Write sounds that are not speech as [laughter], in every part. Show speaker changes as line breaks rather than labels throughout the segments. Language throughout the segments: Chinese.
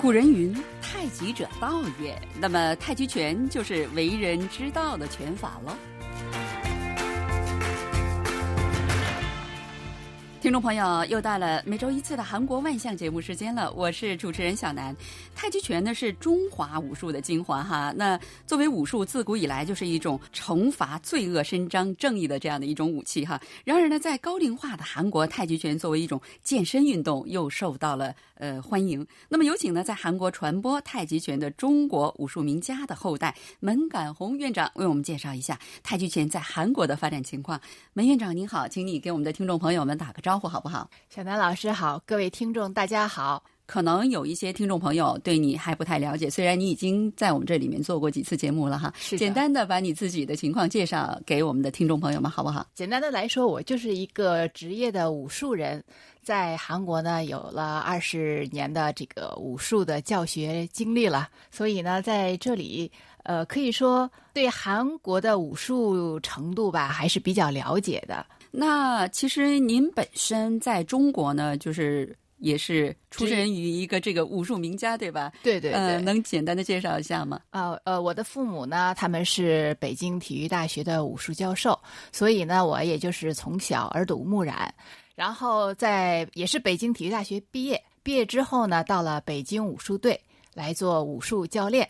古人云：“太极者道也。”那么，太极拳就是为人之道的拳法喽。听众朋友，又到了每周一次的韩国万象节目时间了，我是主持人小南。太极拳呢是中华武术的精华哈，那作为武术，自古以来就是一种惩罚罪恶、伸张正义的这样的一种武器哈。然而呢，在高龄化的韩国，太极拳作为一种健身运动，又受到了呃欢迎。那么有请呢，在韩国传播太极拳的中国武术名家的后代门杆红院长为我们介绍一下太极拳在韩国的发展情况。门院长您好，请你给我们的听众朋友们打个招呼。好不好？
小南老师好，各位听众大家好。
可能有一些听众朋友对你还不太了解，虽然你已经在我们这里面做过几次节目了哈。
是
简单的把你自己的情况介绍给我们的听众朋友们，好不好？
简单的来说，我就是一个职业的武术人，在韩国呢有了二十年的这个武术的教学经历了，所以呢在这里呃可以说对韩国的武术程度吧还是比较了解的。
那其实您本身在中国呢，就是也是出身于一个这个武术名家，对吧？
对对对，
能简单的介绍一下吗？
呃呃，我的父母呢，他们是北京体育大学的武术教授，所以呢，我也就是从小耳濡目染，然后在也是北京体育大学毕业，毕业之后呢，到了北京武术队来做武术教练，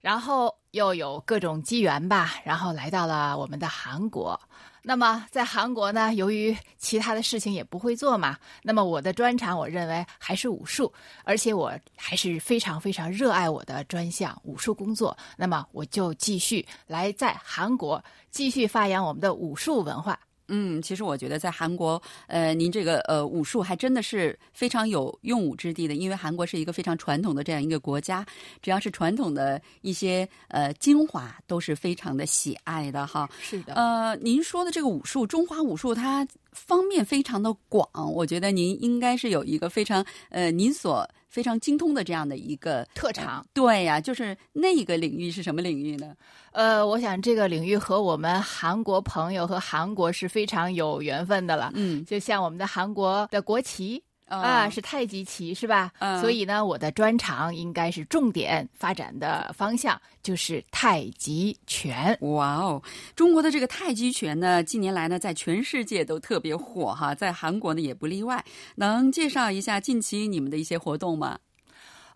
然后又有各种机缘吧，然后来到了我们的韩国。那么在韩国呢，由于其他的事情也不会做嘛，那么我的专长我认为还是武术，而且我还是非常非常热爱我的专项武术工作。那么我就继续来在韩国继续发扬我们的武术文化。
嗯，其实我觉得在韩国，呃，您这个呃武术还真的是非常有用武之地的，因为韩国是一个非常传统的这样一个国家，只要是传统的一些呃精华都是非常的喜爱的哈。
是的。
呃，您说的这个武术，中华武术它方面非常的广，我觉得您应该是有一个非常呃您所。非常精通的这样的一个
特长，
对呀，就是那个领域是什么领域呢？
呃，我想这个领域和我们韩国朋友和韩国是非常有缘分的了。
嗯，
就像我们的韩国的国旗。啊，是太极旗是吧？所以呢，我的专长应该是重点发展的方向就是太极拳。
哇哦，中国的这个太极拳呢，近年来呢，在全世界都特别火哈，在韩国呢也不例外。能介绍一下近期你们的一些活动吗？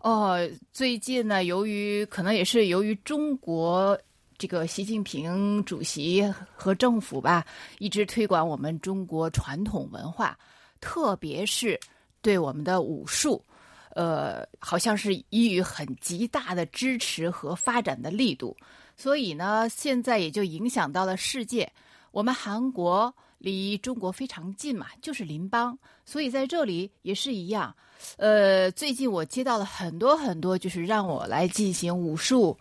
哦，最近呢，由于可能也是由于中国这个习近平主席和政府吧，一直推广我们中国传统文化，特别是。对我们的武术，呃，好像是予以很极大的支持和发展的力度，所以呢，现在也就影响到了世界。我们韩国离中国非常近嘛，就是邻邦，所以在这里也是一样。呃，最近我接到了很多很多，就是让我来进行武术，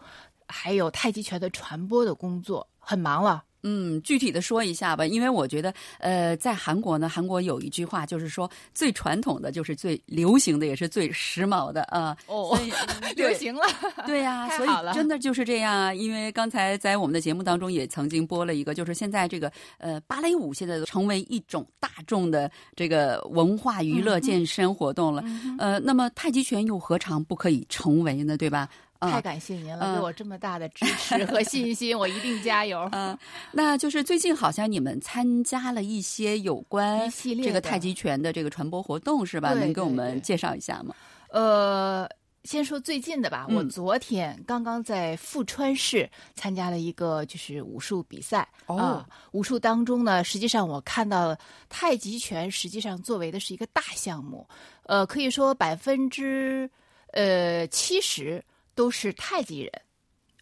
还有太极拳的传播的工作，很忙了。
嗯，具体的说一下吧，因为我觉得，呃，在韩国呢，韩国有一句话，就是说最传统的就是最流行的，也是最时髦的啊。
哦，[laughs] 流行了，
对呀，所以真的就是这样啊。因为刚才在我们的节目当中也曾经播了一个，就是现在这个呃芭蕾舞现在都成为一种大众的这个文化娱乐健身活动了。呃，那么太极拳又何尝不可以成为呢？对吧？
太感谢您了，给我这么大的支持 [laughs] 和信心，我一定加油。
嗯，那就是最近好像你们参加了一些有关这个太极拳的这个传播活动，是吧？能给我们介绍一下吗？
呃，先说最近的吧。我昨天刚刚在富川市参加了一个就是武术比赛。
哦，
武术当中呢，实际上我看到太极拳实际上作为的是一个大项目。呃，可以说百分之呃七十。都是太极人，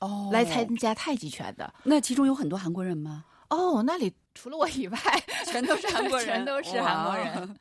哦，
来参加太极拳的。
那其中有很多韩国人吗？
哦，那里除了我以外，[laughs]
全都是韩国人，[laughs]
全都是韩国人。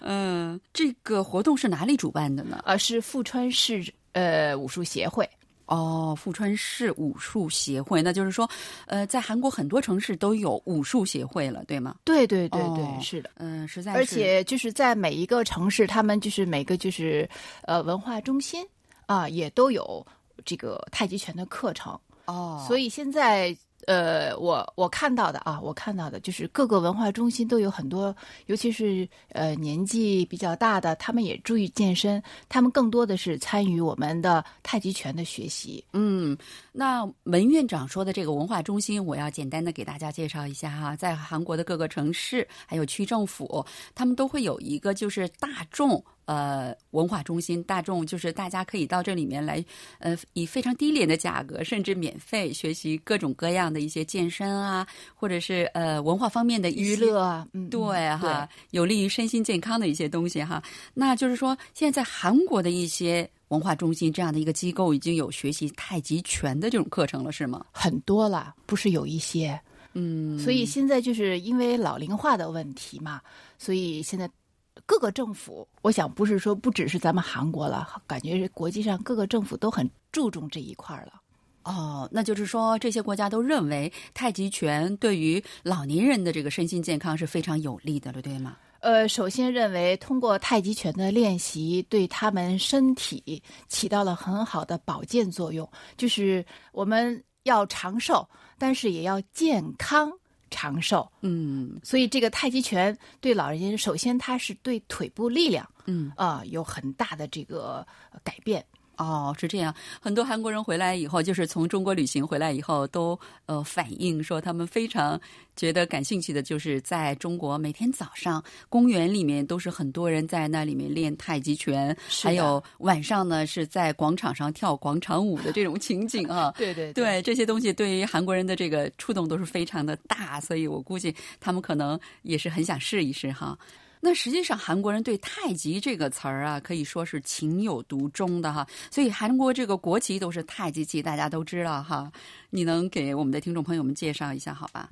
嗯，这个活动是哪里主办的呢？
呃，是富川市呃武术协会。
哦，富川市武术协会，那就是说，呃，在韩国很多城市都有武术协会了，对吗？
对对对对，是的。
嗯，实在。
而且就是在每一个城市，他们就是每个就是呃文化中心啊，也都有。这个太极拳的课程
哦，
所以现在呃，我我看到的啊，我看到的就是各个文化中心都有很多，尤其是呃年纪比较大的，他们也注意健身，他们更多的是参与我们的太极拳的学习。
嗯，那文院长说的这个文化中心，我要简单的给大家介绍一下哈，在韩国的各个城市还有区政府，他们都会有一个就是大众。呃，文化中心大众就是大家可以到这里面来，呃，以非常低廉的价格，甚至免费学习各种各样的一些健身啊，或者是呃文化方面的
娱乐啊，嗯，
对哈，有利于身心健康的一些东西哈。那就是说，现在在韩国的一些文化中心这样的一个机构，已经有学习太极拳的这种课程了，是吗？
很多了，不是有一些，
嗯，
所以现在就是因为老龄化的问题嘛，所以现在。各个政府，我想不是说不只是咱们韩国了，感觉国际上各个政府都很注重这一块了。
哦，那就是说这些国家都认为太极拳对于老年人的这个身心健康是非常有利的了，对吗？
呃，首先认为通过太极拳的练习，对他们身体起到了很好的保健作用，就是我们要长寿，但是也要健康。长寿，
嗯，
所以这个太极拳对老人家，首先它是对腿部力量，
嗯
啊，有很大的这个改变。
哦，是这样。很多韩国人回来以后，就是从中国旅行回来以后，都呃反映说，他们非常觉得感兴趣的，就是在中国每天早上公园里面都是很多人在那里面练太极拳，还有晚上呢是在广场上跳广场舞的这种情景啊。[laughs]
对对
对，这些东西对于韩国人的这个触动都是非常的大，所以我估计他们可能也是很想试一试哈。那实际上，韩国人对“太极”这个词儿啊，可以说是情有独钟的哈。所以，韩国这个国旗都是太极旗，大家都知道哈。你能给我们的听众朋友们介绍一下好吧？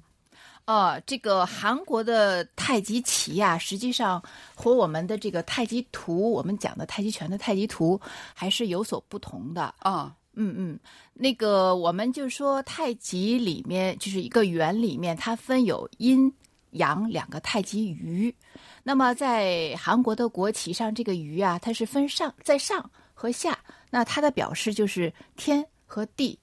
哦，这个韩国的太极旗呀，实际上和我们的这个太极图，我们讲的太极拳的太极图还是有所不同的
啊。
嗯嗯，那个我们就说太极里面就是一个圆里面，它分有阴阳两个太极鱼。那么在韩国的国旗上，这个鱼啊，它是分上在上和下，那它的表示就是天和地，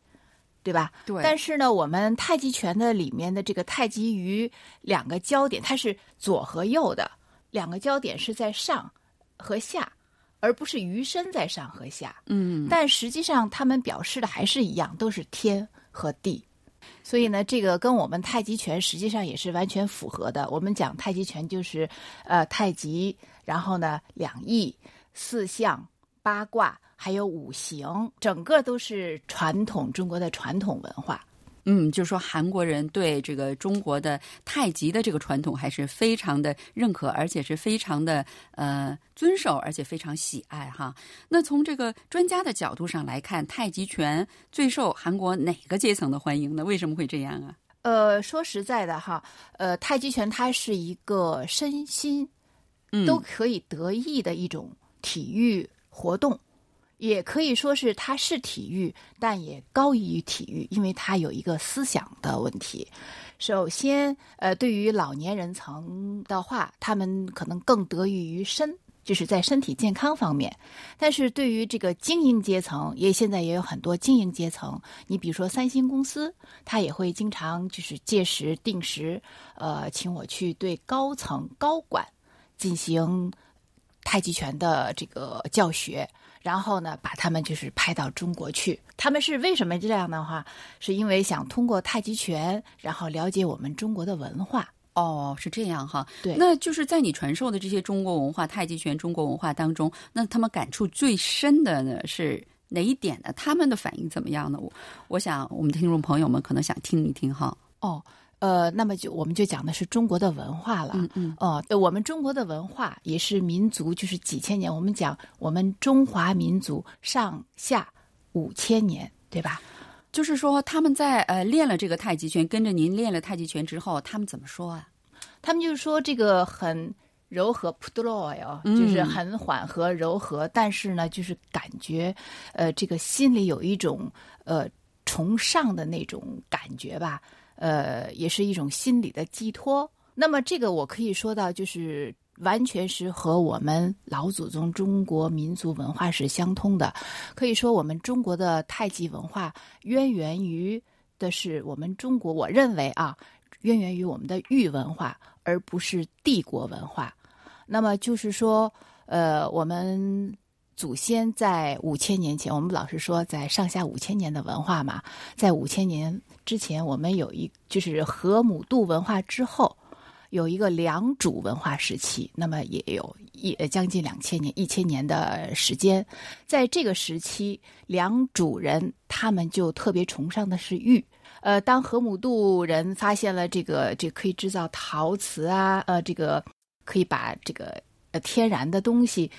对吧？
对。
但是呢，我们太极拳的里面的这个太极鱼两个焦点，它是左和右的，两个焦点是在上和下，而不是鱼身在上和下。
嗯。
但实际上，它们表示的还是一样，都是天和地。所以呢，这个跟我们太极拳实际上也是完全符合的。我们讲太极拳就是，呃，太极，然后呢，两仪、四象、八卦，还有五行，整个都是传统中国的传统文化。
嗯，就是说韩国人对这个中国的太极的这个传统还是非常的认可，而且是非常的呃遵守，而且非常喜爱哈。那从这个专家的角度上来看，太极拳最受韩国哪个阶层的欢迎呢？为什么会这样啊？
呃，说实在的哈，呃，太极拳它是一个身心都可以得益的一种体育活动。也可以说是它是体育，但也高于体育，因为它有一个思想的问题。首先，呃，对于老年人层的话，他们可能更得益于身，就是在身体健康方面。但是对于这个精英阶层，也现在也有很多精英阶层。你比如说三星公司，他也会经常就是届时定时，呃，请我去对高层高管进行太极拳的这个教学。然后呢，把他们就是派到中国去。他们是为什么这样的话？是因为想通过太极拳，然后了解我们中国的文化。
哦，是这样哈。
对，
那就是在你传授的这些中国文化、太极拳中国文化当中，那他们感触最深的呢是哪一点呢？他们的反应怎么样呢？我我想我们听众朋友们可能想听一听哈。
哦。呃，那么就我们就讲的是中国的文化了。
嗯嗯。
哦，我们中国的文化也是民族，就是几千年。我们讲我们中华民族上下五千年，对吧？
就是说他们在呃练了这个太极拳，跟着您练了太极拳之后，他们怎么说啊？
他们就是说这个很柔和，普多罗哟，就是很缓和柔和，但是呢，就是感觉呃这个心里有一种呃崇尚的那种感觉吧。呃，也是一种心理的寄托。那么，这个我可以说到，就是完全是和我们老祖宗中国民族文化是相通的。可以说，我们中国的太极文化渊源于的是我们中国，我认为啊，渊源于我们的玉文化，而不是帝国文化。那么就是说，呃，我们祖先在五千年前，我们老是说在上下五千年的文化嘛，在五千年之前，我们有一就是河姆渡文化之后。有一个良渚文化时期，那么也有一将近两千年、一千年的时间。在这个时期，良渚人他们就特别崇尚的是玉。呃，当河姆渡人发现了这个，这可以制造陶瓷啊，呃，这个可以把这个呃天然的东西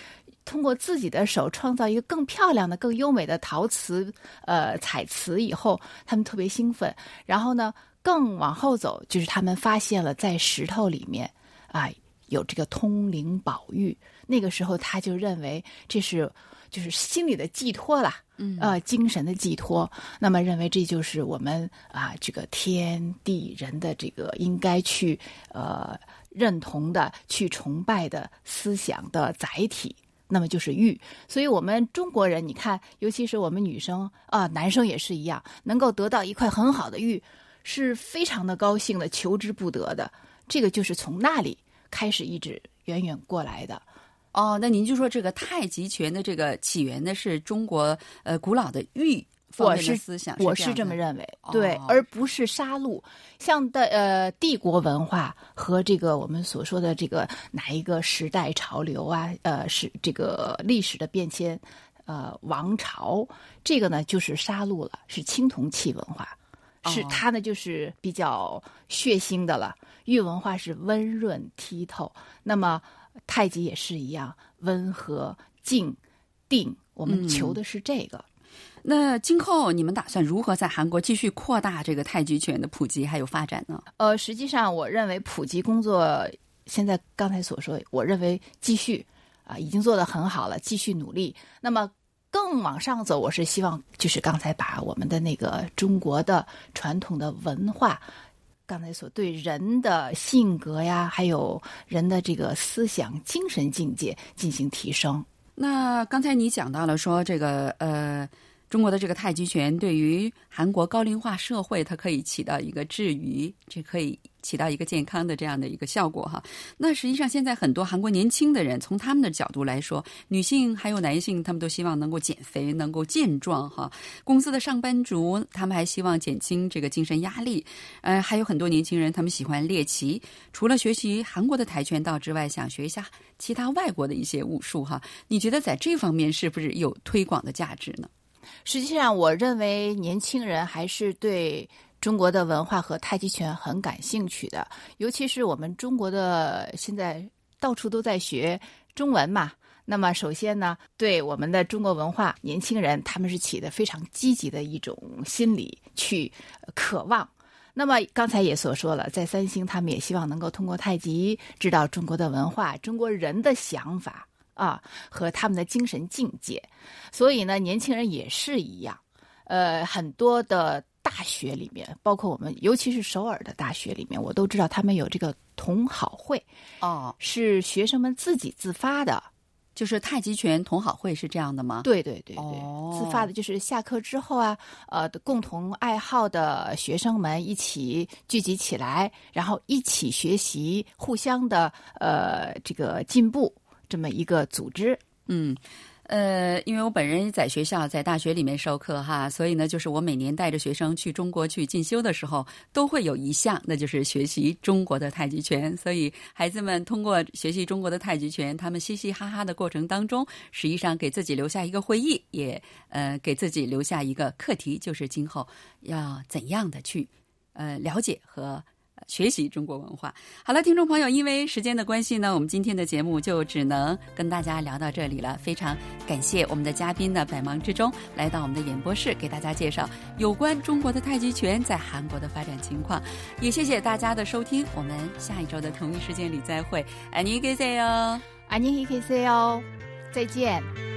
通过自己的手创造一个更漂亮的、更优美的陶瓷呃彩瓷以后，他们特别兴奋。然后呢？更往后走，就是他们发现了在石头里面啊有这个通灵宝玉。那个时候他就认为这是就是心里的寄托啦，嗯，呃，精神的寄托。那么认为这就是我们啊这个天地人的这个应该去呃认同的、去崇拜的思想的载体。那么就是玉。所以我们中国人，你看，尤其是我们女生啊，男生也是一样，能够得到一块很好的玉。是非常的高兴的，求之不得的。这个就是从那里开始一直远远过来的。
哦，那您就说这个太极拳的这个起源呢，是中国呃古老的玉
我是
思想，
我是这么认为，对，而不是杀戮。像的呃帝国文化和这个我们所说的这个哪一个时代潮流啊，呃是这个历史的变迁，呃王朝这个呢就是杀戮了，是青铜器文化。是它呢，就是比较血腥的了。玉文化是温润剔透，那么太极也是一样，温和静定。我们求的是这个。
那今后你们打算如何在韩国继续扩大这个太极拳的普及还有发展呢？
呃，实际上我认为普及工作现在刚才所说，我认为继续啊已经做得很好了，继续努力。那么。更往上走，我是希望就是刚才把我们的那个中国的传统的文化，刚才所对人的性格呀，还有人的这个思想、精神境界进行提升。
那刚才你讲到了说这个呃。中国的这个太极拳对于韩国高龄化社会，它可以起到一个治愈，这可以起到一个健康的这样的一个效果哈。那实际上现在很多韩国年轻的人，从他们的角度来说，女性还有男性，他们都希望能够减肥，能够健壮哈。公司的上班族，他们还希望减轻这个精神压力。呃，还有很多年轻人，他们喜欢猎奇，除了学习韩国的跆拳道之外，想学一下其他外国的一些武术哈。你觉得在这方面是不是有推广的价值呢？
实际上，我认为年轻人还是对中国的文化和太极拳很感兴趣的。尤其是我们中国的现在到处都在学中文嘛。那么，首先呢，对我们的中国文化，年轻人他们是起的非常积极的一种心理去渴望。那么刚才也所说了，在三星，他们也希望能够通过太极知道中国的文化、中国人的想法。啊，和他们的精神境界，所以呢，年轻人也是一样。呃，很多的大学里面，包括我们，尤其是首尔的大学里面，我都知道他们有这个同好会。
哦，
是学生们自己自发的，
就是太极拳同好会是这样的吗？
对对对对，自发的，就是下课之后啊，呃，共同爱好的学生们一起聚集起来，然后一起学习，互相的呃这个进步。这么一个组织，
嗯，呃，因为我本人在学校在大学里面授课哈，所以呢，就是我每年带着学生去中国去进修的时候，都会有一项，那就是学习中国的太极拳。所以孩子们通过学习中国的太极拳，他们嘻嘻哈哈的过程当中，实际上给自己留下一个回忆，也呃给自己留下一个课题，就是今后要怎样的去呃了解和。学习中国文化。好了，听众朋友，因为时间的关系呢，我们今天的节目就只能跟大家聊到这里了。非常感谢我们的嘉宾呢，百忙之中来到我们的演播室，给大家介绍有关中国的太极拳在韩国的发展情况。也谢谢大家的收听，我们下一周的同一时间里再会。안녕히계세 요，
안녕히계세 요， 再见。